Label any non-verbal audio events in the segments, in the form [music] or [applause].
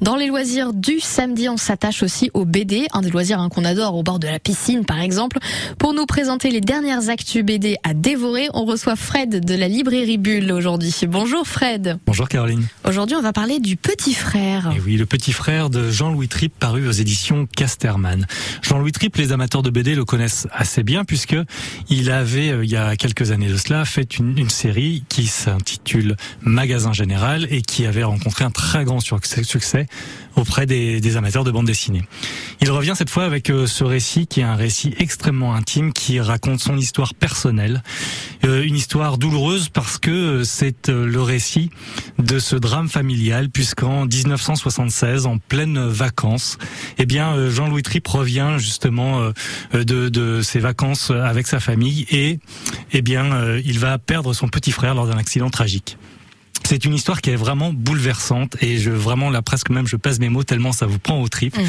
Dans les loisirs du samedi, on s'attache aussi au BD, un des loisirs hein, qu'on adore au bord de la piscine par exemple. Pour nous présenter les dernières actus BD à dévorer, on reçoit Fred de la librairie Bulle aujourd'hui. Bonjour Fred. Bonjour Caroline. Aujourd'hui, on va parler du petit frère. Et oui, le petit frère de Jean-Louis Tripp paru aux éditions Casterman. Jean-Louis Tripp, les amateurs de BD le connaissent assez bien puisque il avait, euh, il y a quelques années de cela, fait une, une série qui s'intitule Magasin Général et qui avait rencontré un très grand succès auprès des, des, amateurs de bande dessinée. Il revient cette fois avec euh, ce récit qui est un récit extrêmement intime qui raconte son histoire personnelle, euh, une histoire douloureuse parce que euh, c'est le récit de ce drame familial puisqu'en 1976, en pleine vacances, eh bien Jean-Louis Tripp revient justement de, de ses vacances avec sa famille et eh bien il va perdre son petit frère lors d'un accident tragique. C'est une histoire qui est vraiment bouleversante et je vraiment là presque même je passe mes mots tellement ça vous prend au trip. Mm.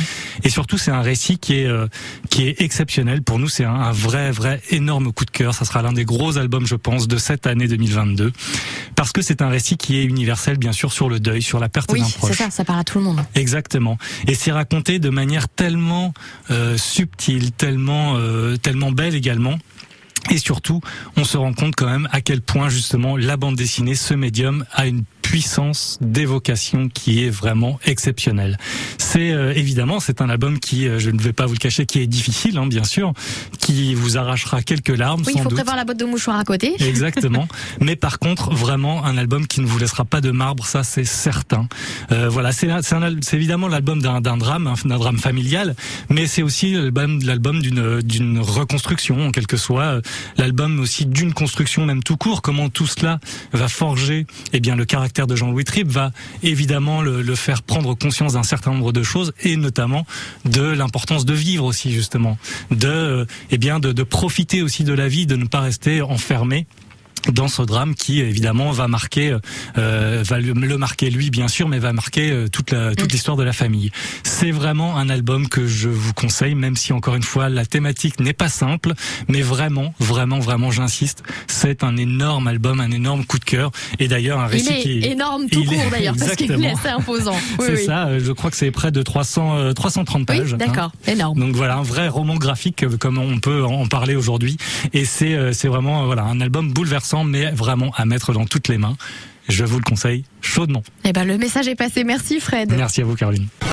Et surtout c'est un récit qui est euh, qui est exceptionnel pour nous. C'est un, un, vrai vrai énorme coup de cœur. Ça sera l'un des gros albums je pense de cette année 2022 parce que c'est un récit qui est universel bien sûr sur le deuil, sur la perte d'un proche. Oui c'est ça, ça parle à tout le monde. Exactement. Et c'est raconté de manière tellement euh, subtile, tellement euh, tellement belle également et surtout, on se rend compte quand même à quel point justement la bande dessinée, ce médium, a une puissance d'évocation qui est vraiment exceptionnelle. C'est euh, évidemment, c'est un album qui, euh, je ne vais pas vous le cacher, qui est difficile, hein, bien sûr, qui vous arrachera quelques larmes. Oui, il faut prévoir la boîte de mouchoirs à côté. [laughs] Exactement. Mais par contre, vraiment un album qui ne vous laissera pas de marbre, ça c'est certain. Euh, voilà, c'est évidemment l'album d'un drame, hein, d'un drame familial, mais c'est aussi l'album d'une d'une reconstruction, en quelque soit l'album aussi d'une construction même tout court. Comment tout cela va forger, eh bien, le caractère de Jean-Louis Tripp va évidemment le, faire prendre conscience d'un certain nombre de choses et notamment de l'importance de vivre aussi justement, de eh de, de profiter aussi de la vie, de ne pas rester enfermé dans ce drame qui évidemment va marquer euh, va le, marquer lui bien sûr mais va marquer euh, toute la, toute l'histoire de la famille. C'est vraiment un album que je vous conseille même si encore une fois la thématique n'est pas simple mais vraiment vraiment vraiment j'insiste, c'est un énorme album, un énorme coup de cœur et d'ailleurs un récit qui est énorme tout court d'ailleurs parce qu'il est assez imposant. [laughs] Oui, c'est ça, euh, je crois que c'est près de 300 330 pages. Oui, d'accord, hein. énorme. Donc voilà, un vrai roman graphique comme on peut en parler aujourd'hui et c'est c'est vraiment voilà, un album bouleversant mais vraiment à mettre dans toutes les mains. Je vous le conseille chaudement. Eh ben, le message est passé. Merci Fred. Merci à vous Caroline.